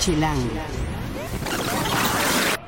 Chilango.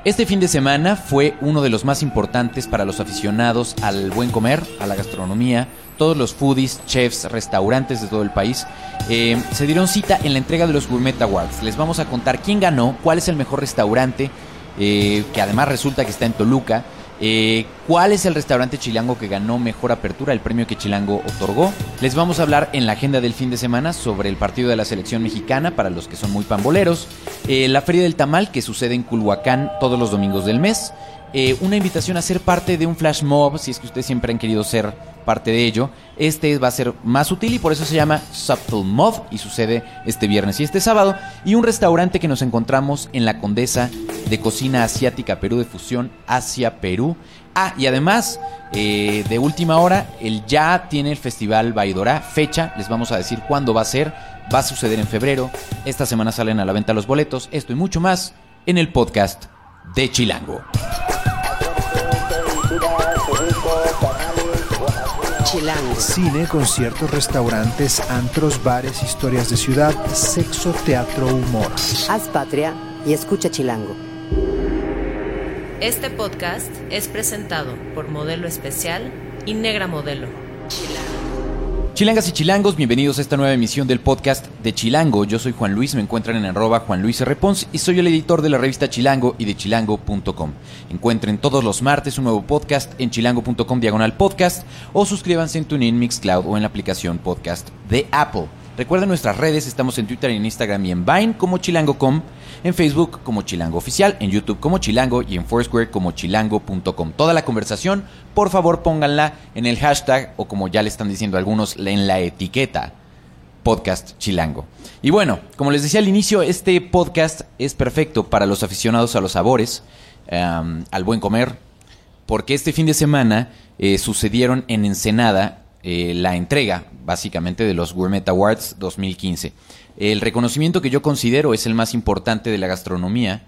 Este fin de semana fue uno de los más importantes para los aficionados al buen comer, a la gastronomía. Todos los foodies, chefs, restaurantes de todo el país eh, se dieron cita en la entrega de los Gourmet Awards. Les vamos a contar quién ganó, cuál es el mejor restaurante, eh, que además resulta que está en Toluca. Eh, ¿Cuál es el restaurante chilango que ganó mejor apertura, el premio que Chilango otorgó? Les vamos a hablar en la agenda del fin de semana sobre el partido de la selección mexicana para los que son muy pamboleros, eh, la Feria del Tamal que sucede en Culhuacán todos los domingos del mes, eh, una invitación a ser parte de un flash mob, si es que ustedes siempre han querido ser parte de ello. Este va a ser más útil y por eso se llama Subtle Mob y sucede este viernes y este sábado. Y un restaurante que nos encontramos en la Condesa de Cocina Asiática Perú de Fusión Asia-Perú. Ah, y además, eh, de última hora, el ya tiene el Festival Baidorá. Fecha, les vamos a decir cuándo va a ser. Va a suceder en febrero. Esta semana salen a la venta los boletos. Esto y mucho más en el podcast de Chilango. Chilango. Cine, conciertos, restaurantes, antros, bares, historias de ciudad, sexo, teatro, humor. Haz patria y escucha Chilango. Este podcast es presentado por Modelo Especial y Negra Modelo. Chilangas y chilangos, bienvenidos a esta nueva emisión del podcast de Chilango. Yo soy Juan Luis, me encuentran en arroba Juan Luis R. Pons y soy el editor de la revista Chilango y de chilango.com. Encuentren todos los martes un nuevo podcast en chilango.com diagonal podcast o suscríbanse en TuneIn, Mixcloud o en la aplicación podcast de Apple. Recuerden nuestras redes, estamos en Twitter, en Instagram y en Vine como chilango.com, en Facebook como Chilango Oficial, en YouTube como Chilango y en Foursquare como chilango.com. Toda la conversación, por favor pónganla en el hashtag o como ya le están diciendo algunos, en la etiqueta podcast chilango. Y bueno, como les decía al inicio, este podcast es perfecto para los aficionados a los sabores, al buen comer, porque este fin de semana eh, sucedieron en Ensenada eh, la entrega, básicamente, de los Gourmet Awards 2015. El reconocimiento que yo considero es el más importante de la gastronomía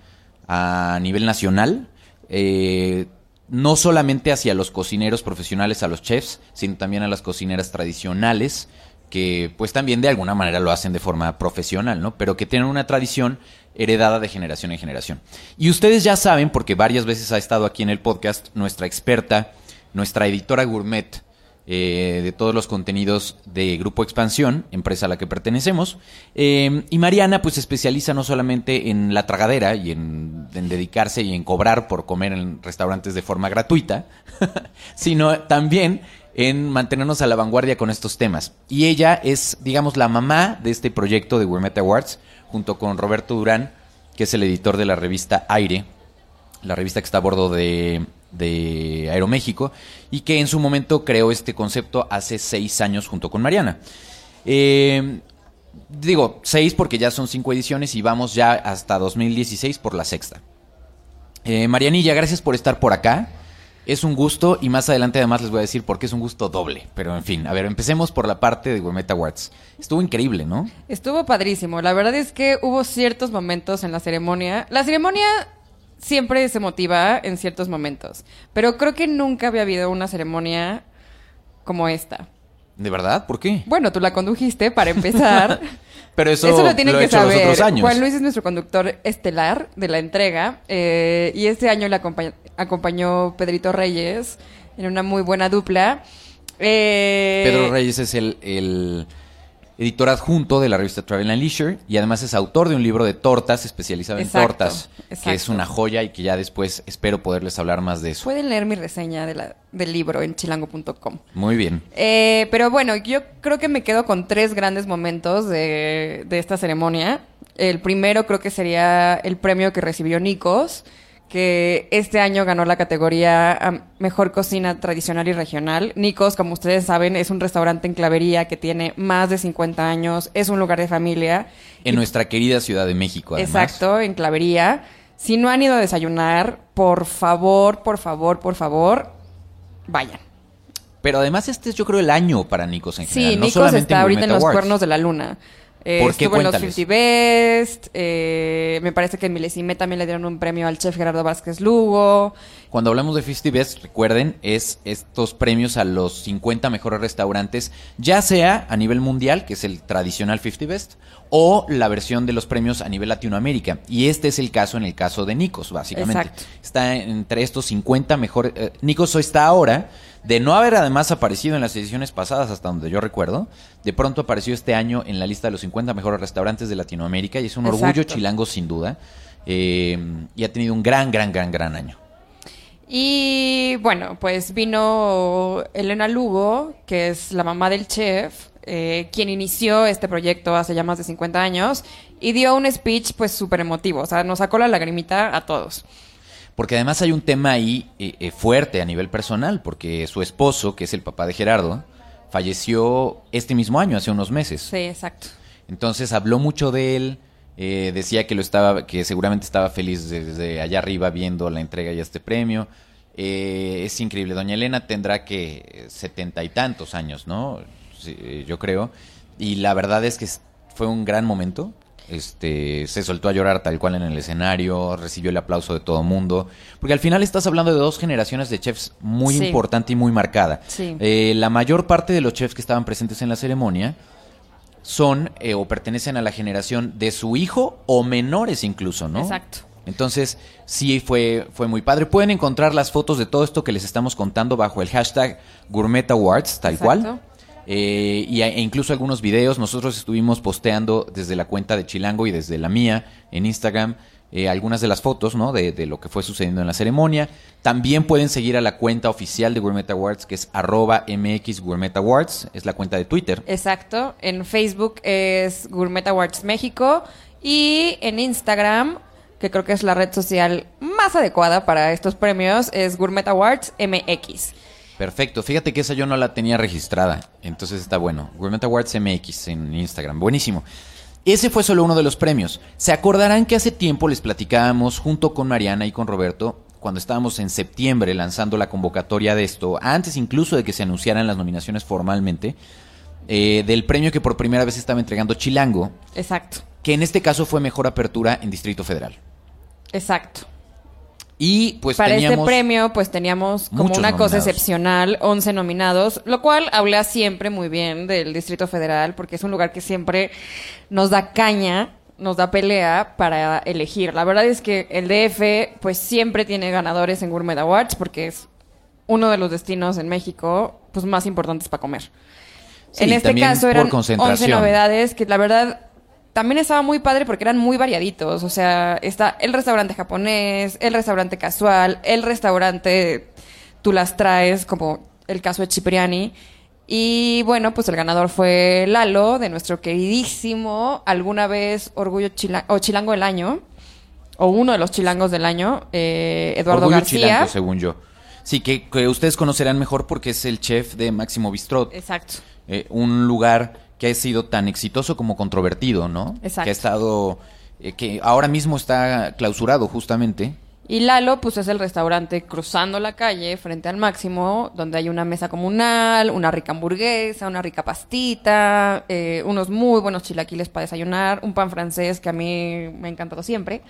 a nivel nacional, eh, no solamente hacia los cocineros profesionales, a los chefs, sino también a las cocineras tradicionales, que pues también de alguna manera lo hacen de forma profesional, ¿no? Pero que tienen una tradición heredada de generación en generación. Y ustedes ya saben, porque varias veces ha estado aquí en el podcast, nuestra experta, nuestra editora gourmet, eh, de todos los contenidos de Grupo Expansión, empresa a la que pertenecemos. Eh, y Mariana pues se especializa no solamente en la tragadera y en, en dedicarse y en cobrar por comer en restaurantes de forma gratuita, sino también en mantenernos a la vanguardia con estos temas. Y ella es, digamos, la mamá de este proyecto de Gourmet Awards, junto con Roberto Durán, que es el editor de la revista Aire, la revista que está a bordo de, Aeroméxico, y que en su momento creó este concepto hace seis años junto con Mariana. Eh, digo, seis porque ya son cinco ediciones y vamos ya hasta 2016 por la sexta. Eh, Marianilla, gracias por estar por acá. Es un gusto y más adelante además les voy a decir por qué es un gusto doble. Pero en fin, a ver, empecemos por la parte de Gourmet Awards. Estuvo increíble, ¿no? Estuvo padrísimo. La verdad es que hubo ciertos momentos en la ceremonia. La ceremonia siempre se motiva en ciertos momentos, pero creo que nunca había habido una ceremonia como esta. ¿De verdad? ¿Por qué? Bueno, tú la condujiste para empezar. Pero eso, Eso lo tienen he que hecho los saber. otros años. Juan Luis es nuestro conductor estelar de la entrega eh, y este año le acompañ- acompañó Pedrito Reyes en una muy buena dupla. Eh, Pedro Reyes es el, el editor adjunto de la revista Travel and Leisure y además es autor de un libro de tortas especializado en Exacto, tortas, que es una joya y que ya después espero poderles hablar más de eso. Pueden leer mi reseña de la- del libro en chilango.com. Muy bien. Eh, pero bueno, yo creo que me quedo con tres grandes momentos de, de esta ceremonia. El primero creo que sería el premio que recibió Nikos, que este año ganó la categoría Mejor Cocina Tradicional y Regional. Nikos, como ustedes saben, es un restaurante en Clavería que tiene más de 50 años, es un lugar de familia. En nuestra querida Ciudad de México, además. Exacto, en Clavería. Si no han ido a desayunar, por favor, por favor, por favor, vayan. Pero además este es yo creo el año para Nikos en general. Sí, no Nikos solamente está ahorita en los Awards. cuernos de la luna. Eh, ¿Por qué? estuvo en los Cuéntales. 50 Best. eh, me parece que en Milesime también le dieron un premio al chef Gerardo Vázquez Lugo. Cuando hablamos de 50 Best, recuerden, es estos premios a los 50 mejores restaurantes, ya sea a nivel mundial, que es el tradicional 50 Best, o la versión de los premios a nivel Latinoamérica. Y este es el caso en el caso de Nikos, básicamente. Exacto. Está entre estos 50 mejores... eh, Nikos está ahora, de no haber además aparecido en las ediciones pasadas, hasta donde yo recuerdo, de pronto apareció este año en la lista de los 50 mejores restaurantes de Latinoamérica y es un orgullo chilango sin duda. Eh, y ha tenido un gran, gran, gran, gran año. Y bueno, pues vino Elena Lugo, que es la mamá del chef, eh, quien inició este proyecto hace ya más de 50 años, y dio un speech pues súper emotivo, o sea, nos sacó la lagrimita a todos. Porque además hay un tema ahí eh, eh, fuerte a nivel personal, porque su esposo, que es el papá de Gerardo, falleció este mismo año, hace unos meses. Sí, exacto. Entonces habló mucho de él, eh, decía que lo estaba, que seguramente estaba feliz desde allá arriba viendo la entrega y este premio. Eh, es increíble. Doña Elena tendrá que setenta y tantos años, ¿no? Sí, eh, yo creo. Y la verdad es que fue un gran momento. Este, se soltó a llorar tal cual en el escenario, recibió el aplauso de todo mundo. Porque al final estás hablando de dos generaciones de chefs muy Sí. importante y muy marcada. Sí. Eh, la mayor parte de los chefs que estaban presentes en la ceremonia son eh, o pertenecen a la generación de su hijo o menores incluso, ¿no? Exacto. Entonces, sí fue, fue muy padre. Pueden encontrar las fotos de todo esto que les estamos contando bajo el hashtag Gourmet Awards, tal Exacto. cual. Eh, y, e incluso algunos videos. Nosotros estuvimos posteando desde la cuenta de Chilango y desde la mía en Instagram eh, algunas de las fotos, ¿no? De, de lo que fue sucediendo en la ceremonia. También pueden seguir a la cuenta oficial de Gourmet Awards, que es arroba MX Gourmet Awards. Es la cuenta de Twitter. Exacto. En Facebook es Gourmet Awards México y en Instagram, que creo que es la red social más adecuada para estos premios, es Gourmet Awards MX. Perfecto, fíjate que esa yo no la tenía registrada, entonces está bueno. Gourmet Awards MX en Instagram, buenísimo. Ese fue solo uno de los premios. Se acordarán que hace tiempo les platicábamos junto con Mariana y con Roberto, cuando estábamos en septiembre lanzando la convocatoria de esto, antes incluso de que se anunciaran las nominaciones formalmente, eh, del premio que por primera vez estaba entregando Chilango, Exacto. que en este caso fue mejor apertura en Distrito Federal. Exacto. Y pues Para este premio, pues teníamos como una cosa excepcional, 11 nominados, lo cual habla siempre muy bien del Distrito Federal, porque es un lugar que siempre nos da caña, nos da pelea para elegir. La verdad es que el DF, pues siempre tiene ganadores en Gourmet Awards, porque es uno de los destinos en México, pues más importantes para comer. Sí, en este caso eran 11 concentración. novedades que la verdad también estaba muy padre porque eran muy variaditos. O sea, está el restaurante japonés, el restaurante casual, el restaurante tú las traes, como el caso de Cipriani. Y bueno, pues el ganador fue Lalo, de nuestro queridísimo, alguna vez Orgullo Chila- o Chilango del Año, o uno de los chilangos del año, eh, Eduardo Orgullo García. Chilango, según yo. Sí, que, que ustedes conocerán mejor porque es el chef de Máximo Bistrot. Exacto. Eh, un lugar que ha sido tan exitoso como controvertido, ¿no? Exacto. Que ha estado, eh, que ahora mismo está clausurado justamente. Y Lalo, pues es el restaurante cruzando la calle frente al máximo, donde hay una mesa comunal, una rica hamburguesa, una rica pastita, eh, unos muy buenos chilaquiles para desayunar, un pan francés que a mí me ha encantado siempre.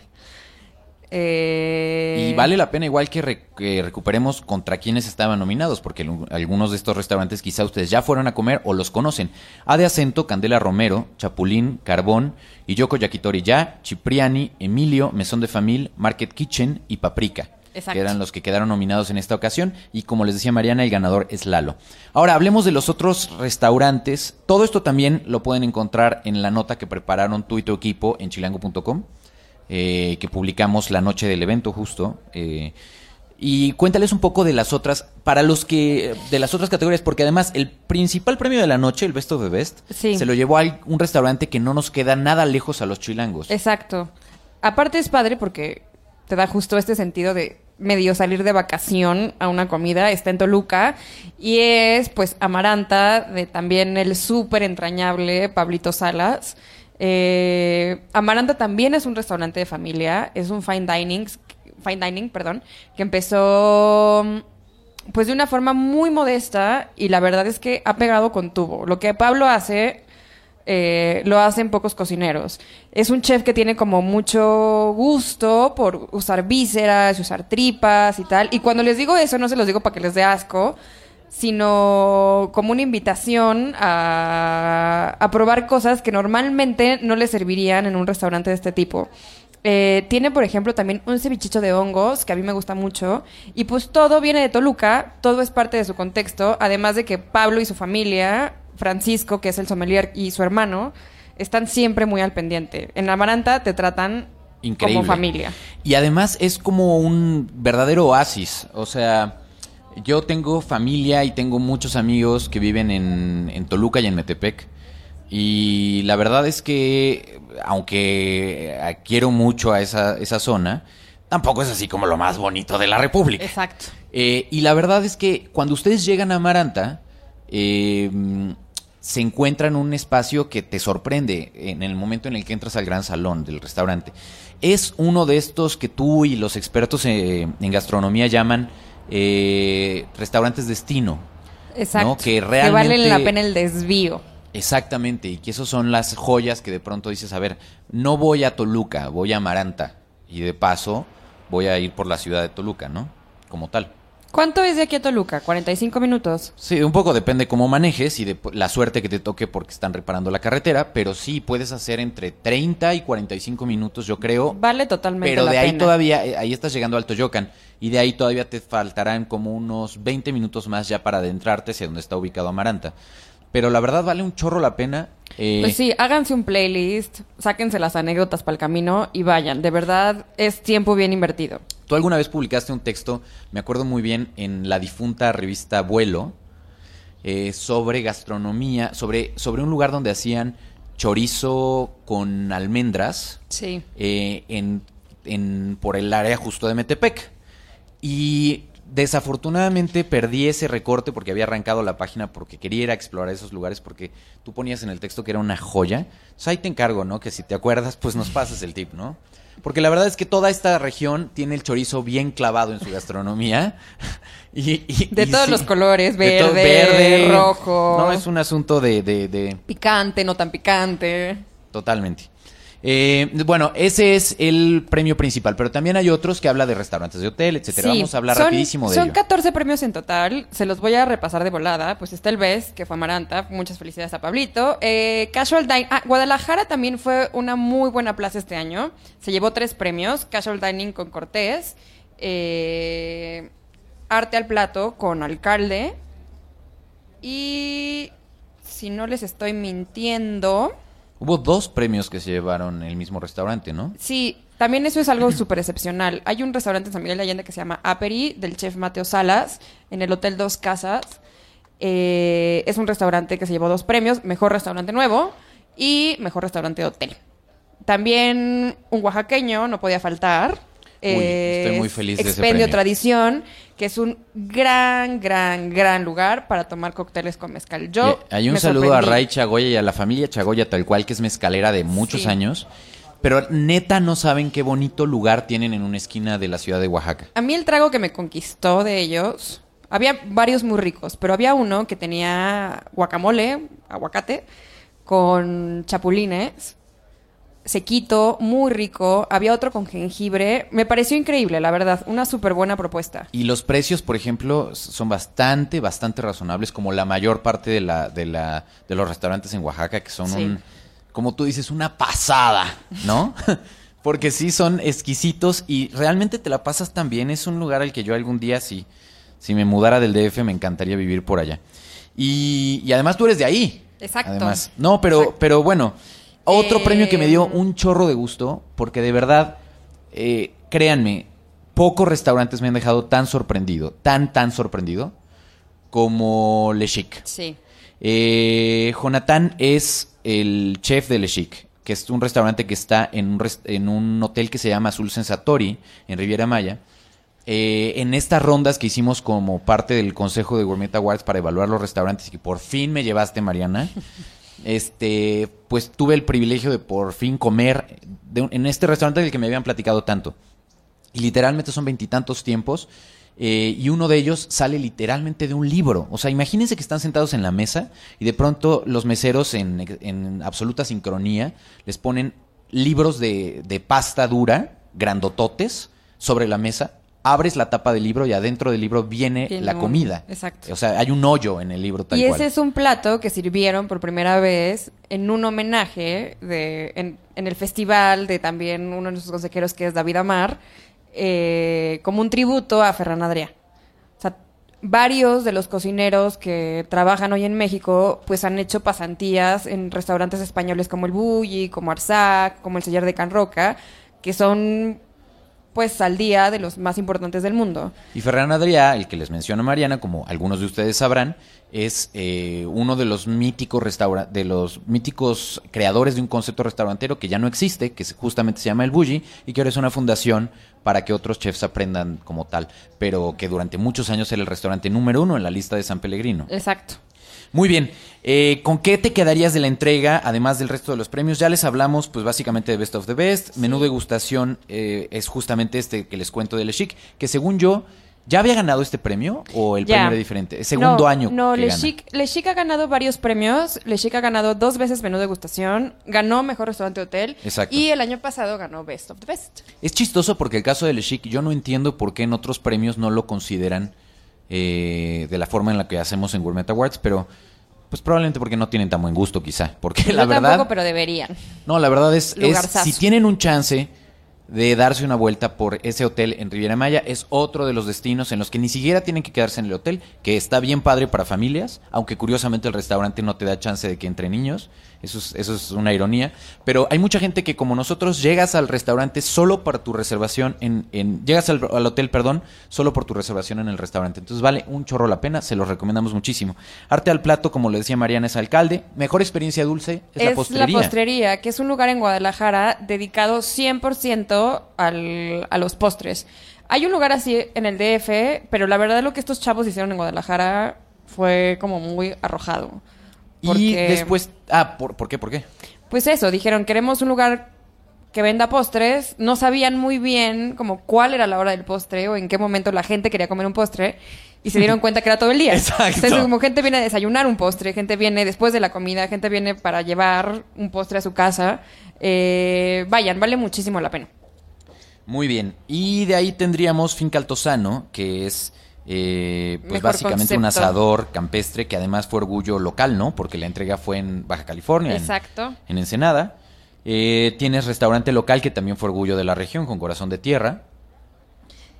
Eh, Y vale la pena igual que, re- que recuperemos contra quienes estaban nominados, porque algunos de estos restaurantes quizá ustedes ya fueron a comer o los conocen. A de Acento, Candela Romero, Chapulín, Carbón, Yoko Yakitori Ya, Cipriani, Emilio, Mesón de Famil, Market Kitchen y Paprika. Exacto. Que eran los que quedaron nominados en esta ocasión. Y como les decía Mariana, el ganador es Lalo. Ahora, hablemos de los otros restaurantes. Todo esto también lo pueden encontrar en la nota que prepararon tú y tu equipo en chilango.com eh, que publicamos la noche del evento justo. eh, y cuéntales un poco de las otras, para los que, de las otras categorías, porque además el principal premio de la noche, el Best of the Best, Sí. se lo llevó a un restaurante que no nos queda nada lejos a los chilangos. Exacto. Aparte es padre porque te da justo este sentido de medio salir de vacación a una comida. Está en Toluca y es pues Amaranta de también el súper entrañable Pablito Salas. Eh, Amaranta también es un restaurante de familia, es un fine dining, fine dining, perdón, que empezó pues de una forma muy modesta y la verdad es que ha pegado con tubo. Lo que Pablo hace eh, lo hacen pocos cocineros. Es un chef que tiene como mucho gusto por usar vísceras, usar tripas y tal. Y cuando les digo eso, no se los digo para que les dé asco, sino como una invitación a, a probar cosas que normalmente no les servirían en un restaurante de este tipo. Eh, tiene, por ejemplo, también un cevichito de hongos, que a mí me gusta mucho. Y pues todo viene de Toluca, todo es parte de su contexto. Además de que Pablo y su familia, Francisco, que es el sommelier, y su hermano, están siempre muy al pendiente. En Amaranta te tratan Increíble. como familia. Y además es como un verdadero oasis. O sea, yo tengo familia y tengo muchos amigos que viven en, en Toluca y en Metepec. Y la verdad es que, aunque quiero mucho a esa, esa zona, tampoco es así como lo más bonito de la República. Exacto. Eh, y la verdad es que cuando ustedes llegan a Amaranta, eh, se encuentran un espacio que te sorprende en el momento en el que entras al gran salón del restaurante. Es uno de estos que tú y los expertos eh, en gastronomía llaman eh, restaurantes destino. Exacto. ¿no? Que que valen realmente- la pena el desvío. Exactamente, y que esos son las joyas que de pronto dices, a ver, no voy a Toluca, voy a Amaranta, y de paso voy a ir por la ciudad de Toluca, ¿no? Como tal. ¿Cuánto es de aquí a Toluca? ¿45 minutos? Sí, un poco depende cómo manejes y de la suerte que te toque porque están reparando la carretera, pero sí puedes hacer entre 30 y 45 minutos, yo creo. Vale totalmente Pero la de ahí pena. todavía, eh, ahí estás llegando al Toyocan y de ahí todavía te faltarán como unos 20 minutos más ya para adentrarte hacia donde está ubicado Amaranta. Pero la verdad vale un chorro la pena. eh, Pues sí, háganse un playlist, sáquense las anécdotas para el camino y vayan. De verdad, es tiempo bien invertido. Tú alguna vez publicaste un texto, me acuerdo muy bien, en la difunta revista Vuelo, eh, sobre gastronomía, sobre, sobre un lugar donde hacían chorizo con almendras Sí. eh, en, en- por el área justo de Metepec. Y desafortunadamente perdí ese recorte porque había arrancado la página porque quería ir a explorar esos lugares porque tú ponías en el texto que era una joya. Entonces ahí te encargo, ¿no? Que si te acuerdas, pues nos pases el tip, ¿no? Porque la verdad es que toda esta región tiene el chorizo bien clavado en su gastronomía. Y, y- De y todos sí, los colores, de todo- verde, rojo. No, es un asunto de- de- de, Picante, no tan picante. Totalmente. Eh, bueno, ese es el premio principal, pero también hay otros que habla de restaurantes de hotel, etcétera. Sí, Vamos a hablar son- rapidísimo de Son ello. 14 premios en total. Se los voy a repasar de volada. Pues está el Best, que fue Amaranta. Muchas felicidades a Pablito. Eh, Casual Dining. Ah, Guadalajara también fue una muy buena plaza este año. Se llevó tres premios. Casual Dining con Cortés. eh, Arte al Plato con Alcalde. Y si no les estoy mintiendo... Hubo dos premios que se llevaron en el mismo restaurante, ¿no? Sí, también eso es algo súper excepcional. Hay un restaurante en San Miguel de Allende que se llama Aperi, del chef Mateo Salas, en el Hotel Dos Casas. Eh, es un restaurante que se llevó dos premios, Mejor Restaurante Nuevo y Mejor Restaurante Hotel. También un oaxaqueño, no podía faltar. Uy, estoy muy feliz de ese premio. Tradición, que es un gran, gran, gran lugar para tomar cócteles con mezcal. Yo hay un me saludo a. Ray Chagoya y a la familia Chagoya, tal cual, que es mezcalera de muchos Sí. años. Pero neta no saben qué bonito lugar tienen en una esquina de la ciudad de Oaxaca. A mí el trago que me conquistó de ellos, había varios muy ricos, pero había uno que tenía guacamole, aguacate, con chapulines, sequito, muy rico. Había otro con jengibre. Me pareció increíble, la verdad. Una súper buena propuesta. Y los precios, por ejemplo, son bastante, bastante razonables, como la mayor parte de, la, de, la, de los restaurantes en Oaxaca, que son Sí. un, como tú dices, una pasada, ¿no? Porque sí son exquisitos y realmente te la pasas tan bien. Es un lugar al que yo algún día, si, si me mudara del DF, me encantaría vivir por allá. Y, y además tú eres de ahí. Exacto. Además. No, pero, Exacto. pero bueno, otro Eh, premio que me dio un chorro de gusto, porque de verdad, eh, créanme, pocos restaurantes me han dejado tan sorprendido, tan, tan sorprendido, como Le Chic. Sí. Eh, Jonathan es el chef de Le Chic, que es un restaurante que está en un, en un hotel que se llama Azul Sensatori, en Riviera Maya. Eh, en estas rondas que hicimos como parte del Consejo de Gourmet Awards para evaluar los restaurantes y que por fin me llevaste, Mariana, este, pues tuve el privilegio de por fin comer de en este restaurante del que me habían platicado tanto. Y literalmente son veintitantos tiempos eh, y uno de ellos sale literalmente de un libro. O sea, imagínense que están sentados en la mesa y de pronto los meseros en, en absoluta sincronía les ponen libros de, de pasta dura, grandototes, sobre la mesa. Abres la tapa del libro y adentro del libro viene Tiene la un- comida. exacto. O sea, hay un hoyo en el libro tal y cual. ese es un plato que sirvieron por primera vez en un homenaje de, en, en el festival de también uno de nuestros consejeros que es David Amar, eh, como un tributo a Ferran Adrià. O sea, varios de los cocineros que trabajan hoy en México pues han hecho pasantías en restaurantes españoles como el Bulli, como Arsac, como el Sellar de Can Roca, que son pues al día de los más importantes del mundo. Y Ferran Adrià, el que les menciona Mariana, como algunos de ustedes sabrán, es eh, uno de los míticos restaura de los míticos creadores de un concepto restaurantero que ya no existe, que justamente se llama el Bulli y que ahora es una fundación para que otros chefs aprendan como tal, pero que durante muchos años era el restaurante número uno en la lista de San Pellegrino. Exacto. Muy bien, eh, ¿con qué te quedarías de la entrega, además del resto de los premios? Ya les hablamos, pues básicamente de Best of the Best. Menú degustación eh, es justamente este que les cuento de Le Chic, que según yo, ¿ya había ganado este premio o el Ya. premio era diferente? Segundo No, año No, que Le gana. Chic, Le Chic ha ganado varios premios. Le Chic ha ganado dos veces menú degustación, ganó mejor restaurante hotel. Exacto. Y el año pasado ganó Best of the Best. Es chistoso porque el caso de Le Chic, yo no entiendo por qué en otros premios no lo consideran eh, de la forma en la que hacemos en Gourmet Awards, pero pues probablemente porque no tienen tan buen gusto quizá, porque la Yo verdad... tampoco, pero deberían. No, la verdad es, es si tienen un chance de darse una vuelta por ese hotel en Riviera Maya, es otro de los destinos en los que ni siquiera tienen que quedarse en el hotel, que está bien padre para familias, aunque curiosamente el restaurante no te da chance de que entre niños, eso es, eso es una ironía, pero hay mucha gente que como nosotros llegas al restaurante solo para tu reservación, en, en llegas al, al hotel, perdón, solo por tu reservación en el restaurante, entonces vale un chorro la pena, se los recomendamos muchísimo. Arte al plato, como le decía Mariana, es alcalde, mejor experiencia dulce es, la postrería. postrería, que es un lugar en Guadalajara dedicado 100% al, a los postres. Hay un lugar así en el DF, pero la verdad lo que estos chavos hicieron en Guadalajara fue como muy arrojado. Y después, ah, ¿por, ¿por qué? ¿Por qué? Pues eso, dijeron, queremos un lugar que venda postres. No sabían muy bien como cuál era la hora del postre o en qué momento la gente quería comer un postre. Y se dieron cuenta que era todo el día. Exacto. Entonces, como gente viene a desayunar un postre, gente viene después de la comida, gente viene para llevar un postre a su casa. Eh, vayan, vale muchísimo la pena. Muy bien. Y de ahí tendríamos Finca Altozano, que es eh, pues Mejor básicamente un asador campestre que además fue orgullo local, ¿no? Porque la entrega fue en Baja California, en- Exacto. En, Ensenada. Eh, tienes restaurante local que también fue orgullo de la región, con Corazón de Tierra.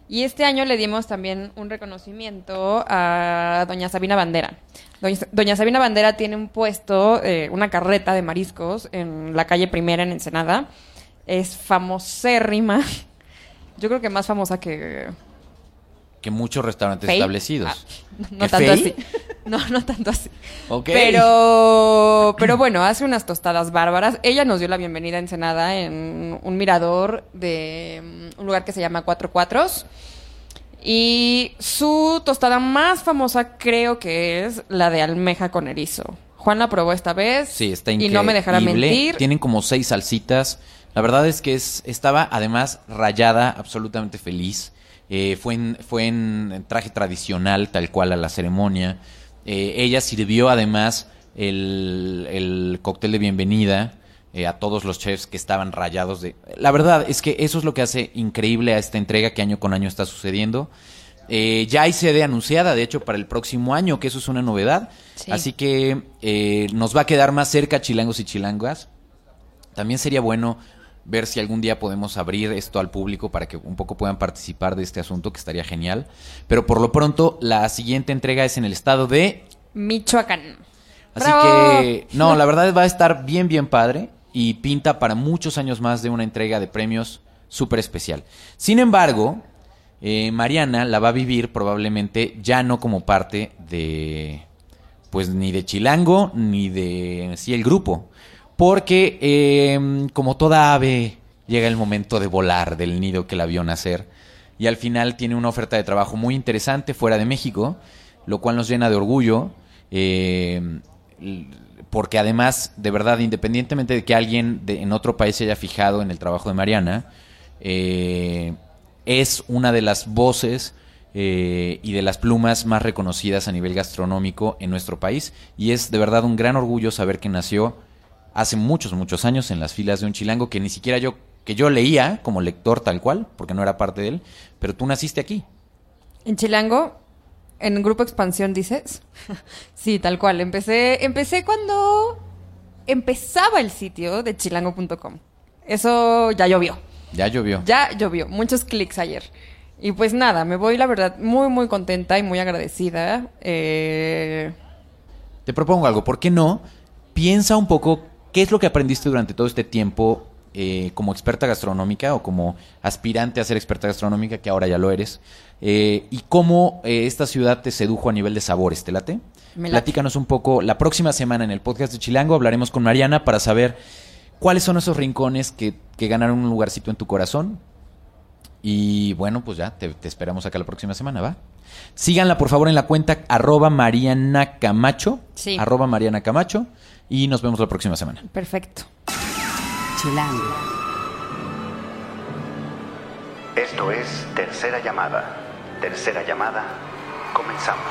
Y este año le dimos también un reconocimiento a doña Sabina Bandera. Doña, doña Sabina Bandera tiene un puesto, eh, una carreta de mariscos en la calle Primera en Ensenada. Es famosérrima. Yo creo que más famosa que... Que muchos restaurantes Fey. establecidos. Ah, no ¿Que tanto Fey? así. No, no tanto así. Ok. Pero, pero bueno, hace unas tostadas bárbaras. Ella nos dio la bienvenida a Ensenada en un mirador de mm, un lugar que se llama Cuatro Cuatros. Y su tostada más famosa creo que es la de almeja con erizo. Juan la probó esta vez. Sí, está Y increíble. no me dejará mentir. Tienen como seis salsitas. La verdad es que es, estaba además rayada, absolutamente feliz. Eh, fue, en, fue en traje tradicional, tal cual a la ceremonia. Eh, ella sirvió además el, el cóctel de bienvenida eh, a todos los chefs que estaban rayados de... La verdad es que eso es lo que hace increíble a esta entrega que año con año está sucediendo. Eh, ya hay sede anunciada, de hecho, para el próximo año, que eso es una novedad. Sí. Así que eh, nos va a quedar más cerca chilangos y chilangas. También sería bueno ver si algún día podemos abrir esto al público para que un poco puedan participar de este asunto, que estaría genial. Pero por lo pronto, la siguiente entrega es en el estado de... Michoacán. Así ¡Bravo! que, no, la verdad va a estar bien, bien padre y pinta para muchos años más de una entrega de premios súper especial. Sin embargo, eh, Mariana la va a vivir probablemente ya no como parte de, pues ni de Chilango ni de, sí, el grupo. Porque eh, como toda ave llega el momento de volar del nido que la vio nacer y al final tiene una oferta de trabajo muy interesante fuera de México, lo cual nos llena de orgullo. eh, porque además, de verdad, independientemente de que alguien en otro país se haya fijado en el trabajo de Mariana, eh, es una de las voces eh, y de las plumas más reconocidas a nivel gastronómico en nuestro país. Y es de verdad un gran orgullo saber que nació hace muchos, muchos años en las filas de un chilango que ni siquiera yo, que yo leía como lector tal cual, porque no era parte de él, pero tú naciste aquí. En Chilango, en Grupo Expansión, dices. sí, tal cual. Empecé, empecé cuando empezaba el sitio de chilango.com. Eso ya llovió. Ya llovió. Ya llovió. Muchos clics ayer. Y pues nada, me voy, la verdad, muy, muy contenta y muy agradecida. Eh, Te propongo algo, ¿por qué no? Piensa un poco qué es lo que aprendiste durante todo este tiempo eh, como experta gastronómica o como aspirante a ser experta gastronómica, que ahora ya lo eres, eh, y cómo eh, esta ciudad te sedujo a nivel de sabores, ¿te late? Me late. Platícanos un poco, la próxima semana en el podcast de Chilango hablaremos con Mariana para saber cuáles son esos rincones que, que ganaron un lugarcito en tu corazón, y bueno, pues ya, te, te esperamos acá la próxima semana, ¿va? Síganla por favor en la cuenta arroba Mariana Camacho. Sí. Arroba Mariana Camacho. Y nos vemos la próxima semana. perfecto. Chilango. Esto es Tercera Llamada. Tercera Llamada. Comenzamos.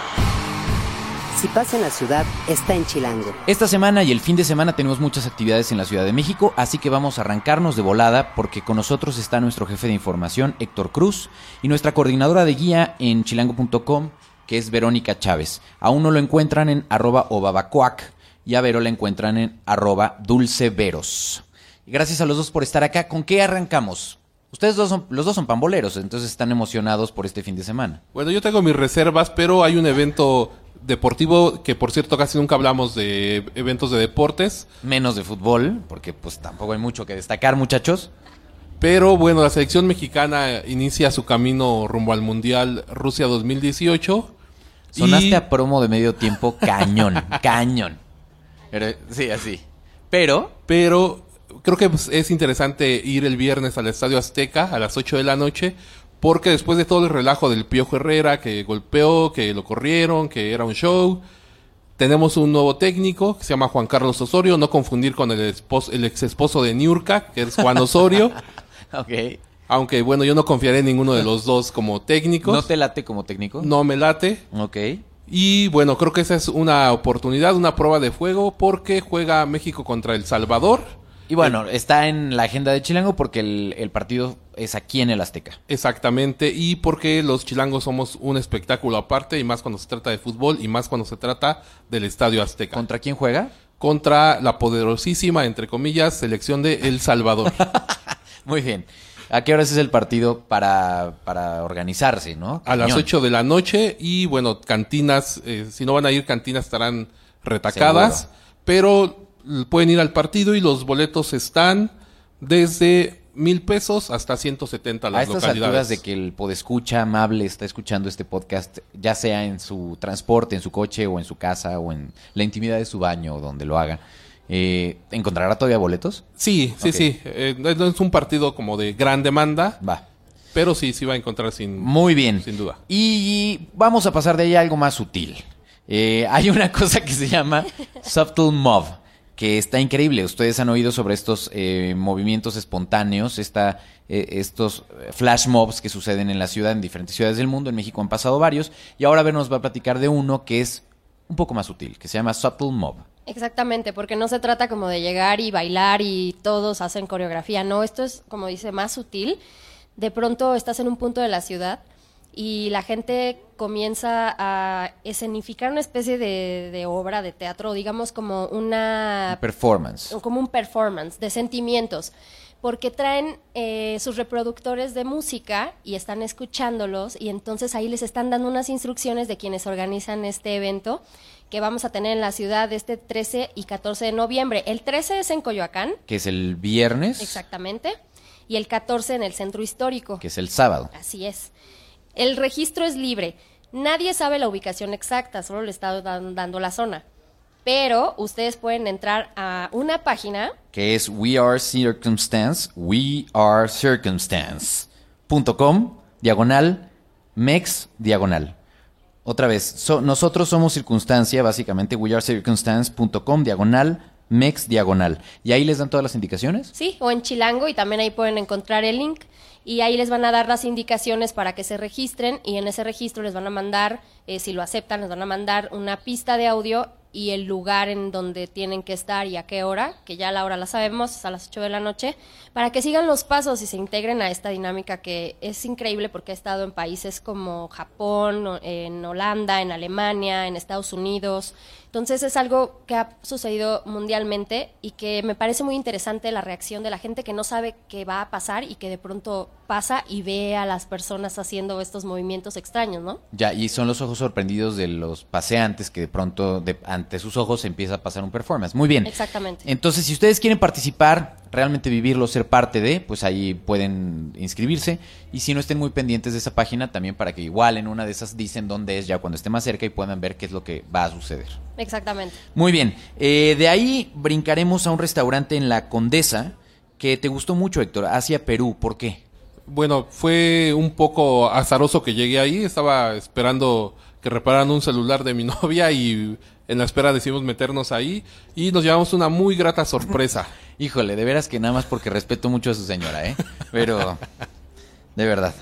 Si pasa en la ciudad, está en Chilango. Esta semana y el fin de semana tenemos muchas actividades en la Ciudad de México, así que vamos a arrancarnos de volada porque con nosotros está nuestro jefe de información, Héctor Cruz, y nuestra coordinadora de guía en chilango.com, que es Verónica Chávez. A uno lo encuentran en arroba obabacoac y a Vero la encuentran en arroba dulceveros. Y gracias a los dos por estar acá. ¿Con qué arrancamos? Ustedes dos son, los dos son pamboleros, entonces están emocionados por este fin de semana. Bueno, yo tengo mis reservas, pero hay un evento deportivo que, por cierto, casi nunca hablamos de eventos de deportes. Menos de fútbol, porque pues tampoco hay mucho que destacar, muchachos. Pero bueno, la selección mexicana inicia su camino rumbo al Mundial Rusia 2018. Sonaste y- a promo de medio tiempo cañón, cañón. Sí, así. Pero, Pero creo que pues, es interesante ir el viernes al Estadio Azteca a las 8 de la noche, porque después de todo el relajo del Piojo Herrera, que golpeó, que lo corrieron, que era un show, tenemos un nuevo técnico que se llama Juan Carlos Osorio, no confundir con el, esposo, el ex esposo de Niurka, que es Juan Osorio, ok. aunque bueno, yo no confiaré en ninguno de los dos como técnicos, ¿No te late como técnico? no me late. Ok. Y bueno, creo que esa es una oportunidad, una prueba de fuego, porque juega México contra El Salvador. Y bueno, está en la agenda de Chilango porque el, el partido es aquí en el Azteca. Exactamente, y porque los chilangos somos un espectáculo aparte, y más cuando se trata de fútbol, y más cuando se trata del Estadio Azteca. ¿Contra quién juega? Contra la poderosísima, entre comillas, selección de El Salvador. Muy bien. ¿A qué horas es el partido para, para organizarse, no? a las Cañón. 8 de la noche, y bueno, cantinas, eh, si no van a ir, cantinas estarán retacadas, Seguro. pero pueden ir al partido y los boletos están desde mil pesos hasta 170 A las estas localidades. alturas de que el podescucha amable está escuchando este podcast, ya sea en su transporte, en su coche o en su casa o en la intimidad de su baño o donde lo haga, eh, ¿encontrará todavía boletos? Sí, sí, sí. Eh, no no es un partido como de gran demanda, Va. pero sí, sí va a encontrar sin, Muy bien. sin duda. Y vamos a pasar de ahí a algo más sutil. Eh, hay una cosa que se llama Subtle Mob, que está increíble. Ustedes han oído sobre estos eh, movimientos espontáneos, esta, eh, estos eh, flash mobs que suceden en la ciudad, en diferentes ciudades del mundo. En México han pasado varios. Y ahora Ver nos va a platicar de uno que es un poco más sutil, que se llama Subtle Mob. Exactamente, porque no se trata como de llegar y bailar y todos hacen coreografía, no, esto es como dice más sutil. De pronto estás en un punto de la ciudad y la gente comienza a escenificar una especie de, de obra de teatro, digamos como una Performance. como un performance de sentimientos, porque traen eh, sus reproductores de música y están escuchándolos y entonces ahí les están dando unas instrucciones de quienes organizan este evento que vamos a tener en la ciudad este 13 y 14 de noviembre. El 13 es en Coyoacán, Que es el viernes, exactamente, y el 14 en el centro histórico. que es el sábado. Así es. El registro es libre. Nadie sabe la ubicación exacta, solo le está dan- dando la zona. Pero ustedes pueden entrar a una página que es We Are Circumstance, We Are Circumstance.com, diagonal, mex, diagonal. Otra vez, so- nosotros somos circunstancia, básicamente, wearecircumstance.com, diagonal, Mex Diagonal. ¿Y ahí les dan todas las indicaciones? Sí, o en Chilango y también ahí pueden encontrar el link y ahí les van a dar las indicaciones para que se registren y en ese registro les van a mandar, eh, si lo aceptan, les van a mandar una pista de audio y el lugar en donde tienen que estar y a qué hora, que ya la hora la sabemos, es a las 8 de la noche, para que sigan los pasos y se integren a esta dinámica que es increíble porque ha estado en países como Japón, en Holanda, en Alemania, en Estados Unidos. Entonces es algo que ha sucedido mundialmente y que me parece muy interesante la reacción de la gente que no sabe qué va a pasar y que de pronto pasa y ve a las personas haciendo estos movimientos extraños, ¿no? Ya, y son los ojos sorprendidos de los paseantes que de pronto de- ante sus ojos empieza a pasar un performance. Muy bien. Exactamente. Entonces, si ustedes quieren participar, realmente vivirlo, ser parte de, pues ahí pueden inscribirse. Y si no estén muy pendientes de esa página, también para que igual en una de esas dicen dónde es ya cuando esté más cerca y puedan ver qué es lo que va a suceder. Exactamente. Muy bien, eh, de ahí brincaremos a un restaurante en La Condesa que te gustó mucho, Héctor, hacia Perú. ¿Por qué? Bueno, fue un poco azaroso que llegué ahí. Estaba esperando que repararan un celular de mi novia y en la espera decidimos meternos ahí y nos llevamos una muy grata sorpresa. Híjole, de veras que nada más porque respeto mucho a su señora, ¿eh? Pero, de verdad.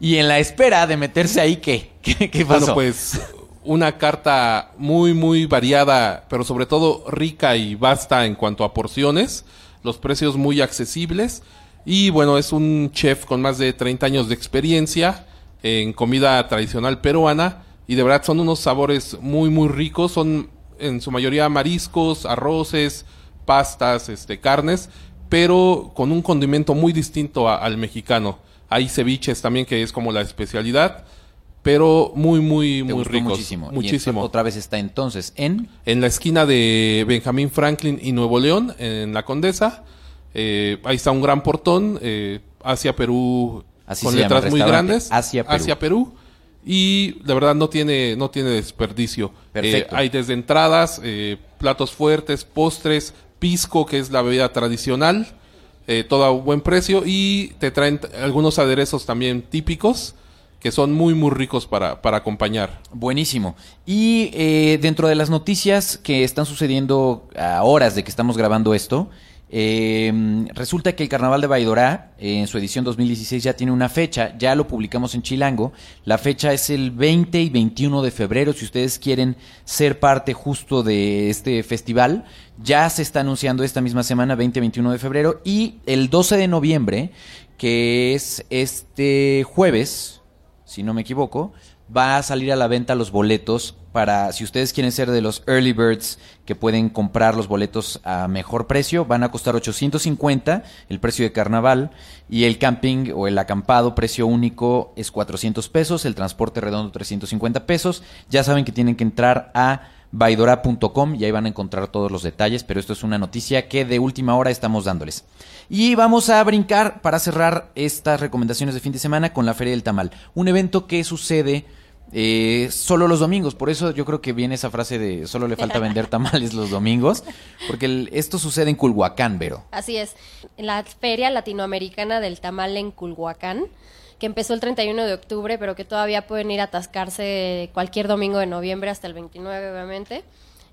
Y en la espera de meterse ahí, ¿qué? ¿Qué, qué pasó? Bueno, pues una carta muy, muy variada, pero sobre todo rica y vasta en cuanto a porciones, los precios muy accesibles y bueno, es un chef con más de 30 años de experiencia en comida tradicional peruana y de verdad son unos sabores muy, muy ricos, son en su mayoría mariscos, arroces, pastas, este, carnes, pero con un condimento muy distinto a- al mexicano. Hay ceviches también que es como la especialidad pero muy, muy, Te muy ricos. muchísimo. Muchísimo. otra vez está entonces en... En la esquina de Benjamín Franklin y Nuevo León, en la Condesa, eh, ahí está un gran portón, eh, hacia Perú, Así con se llama el letras muy grandes. Hacia Perú. Perú. Y de verdad no tiene, no tiene desperdicio. Eh, hay desde entradas, eh, platos fuertes, postres, pisco, que es la bebida tradicional, eh, todo a buen precio. Y te traen algunos aderezos también típicos, que son muy, muy ricos para, para acompañar. Buenísimo. Y eh, dentro de las noticias que están sucediendo a horas de que estamos grabando esto, eh, resulta que el Carnaval de Baidorá, en su edición 2016, ya tiene una fecha, ya lo publicamos en Chilango. La fecha es el 20 y 21 de febrero, si ustedes quieren ser parte justo de este festival. Ya se está anunciando esta misma semana, 20 y 21 de febrero, y el 12 de noviembre, que es este jueves, si no me equivoco, va a salir a la venta los boletos para, si ustedes quieren ser de los early birds que pueden comprar los boletos a mejor precio, van a costar 850 el precio de carnaval y el camping o el acampado precio único es 400 pesos, el transporte redondo 350 pesos. Ya saben que tienen que entrar a vaidora.com y ahí van a encontrar todos los detalles, pero esto es una noticia que de última hora estamos dándoles. Y vamos a brincar para cerrar estas recomendaciones de fin de semana con la Feria del Tamal, un evento que sucede eh, solo los domingos, por eso yo creo que viene esa frase de solo le falta vender tamales los domingos, porque esto sucede en Culhuacán, Vero. Así es. La Feria Latinoamericana del Tamal en Culhuacán, que empezó el 31 de octubre, pero que todavía pueden ir a atascarse cualquier domingo de noviembre hasta el 29, obviamente.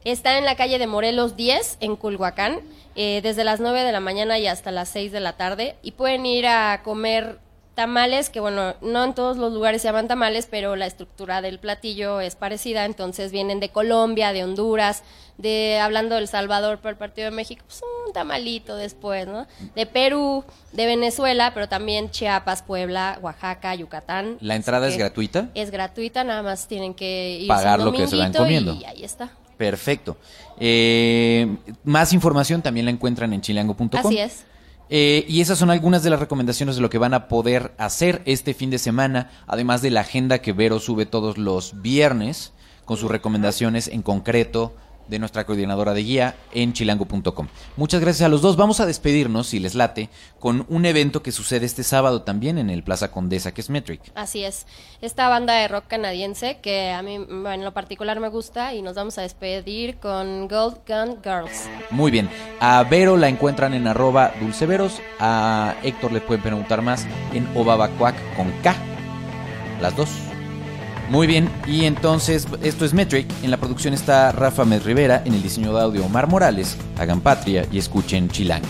Está en la calle de Morelos 10, en Culhuacán, eh, desde las 9 de la mañana y hasta las 6 de la tarde. Y pueden ir a comer tamales, que bueno, no en todos los lugares se llaman tamales, pero la estructura del platillo es parecida, entonces vienen de Colombia, de Honduras, de hablando del Salvador por el partido de México, pues un tamalito después, ¿no? De Perú, de Venezuela, pero también Chiapas, Puebla, Oaxaca, Yucatán. ¿La entrada es gratuita? Es gratuita, nada más tienen que ir Pagar lo que se van comiendo. y ahí está. Perfecto. Eh, más información también la encuentran en chilango.com. Así es. Eh, y esas son algunas de las recomendaciones de lo que van a poder hacer este fin de semana, además de la agenda que Vero sube todos los viernes con sus recomendaciones en concreto de nuestra coordinadora de guía en chilango.com. Muchas gracias a los dos. Vamos a despedirnos, si les late, con un evento que sucede este sábado también en el Plaza Condesa, que es Metric. Así es. Esta banda de rock canadiense que a mí en lo particular me gusta y nos vamos a despedir con Gold Gun Girls. Muy bien. A Vero la encuentran en arroba dulceveros. A Héctor le pueden preguntar más en obabacuac con K. Las dos. Muy bien, y entonces esto es Metric. En la producción está Rafa Med Rivera, en el diseño de audio Omar Morales. Hagan patria y escuchen Chilango.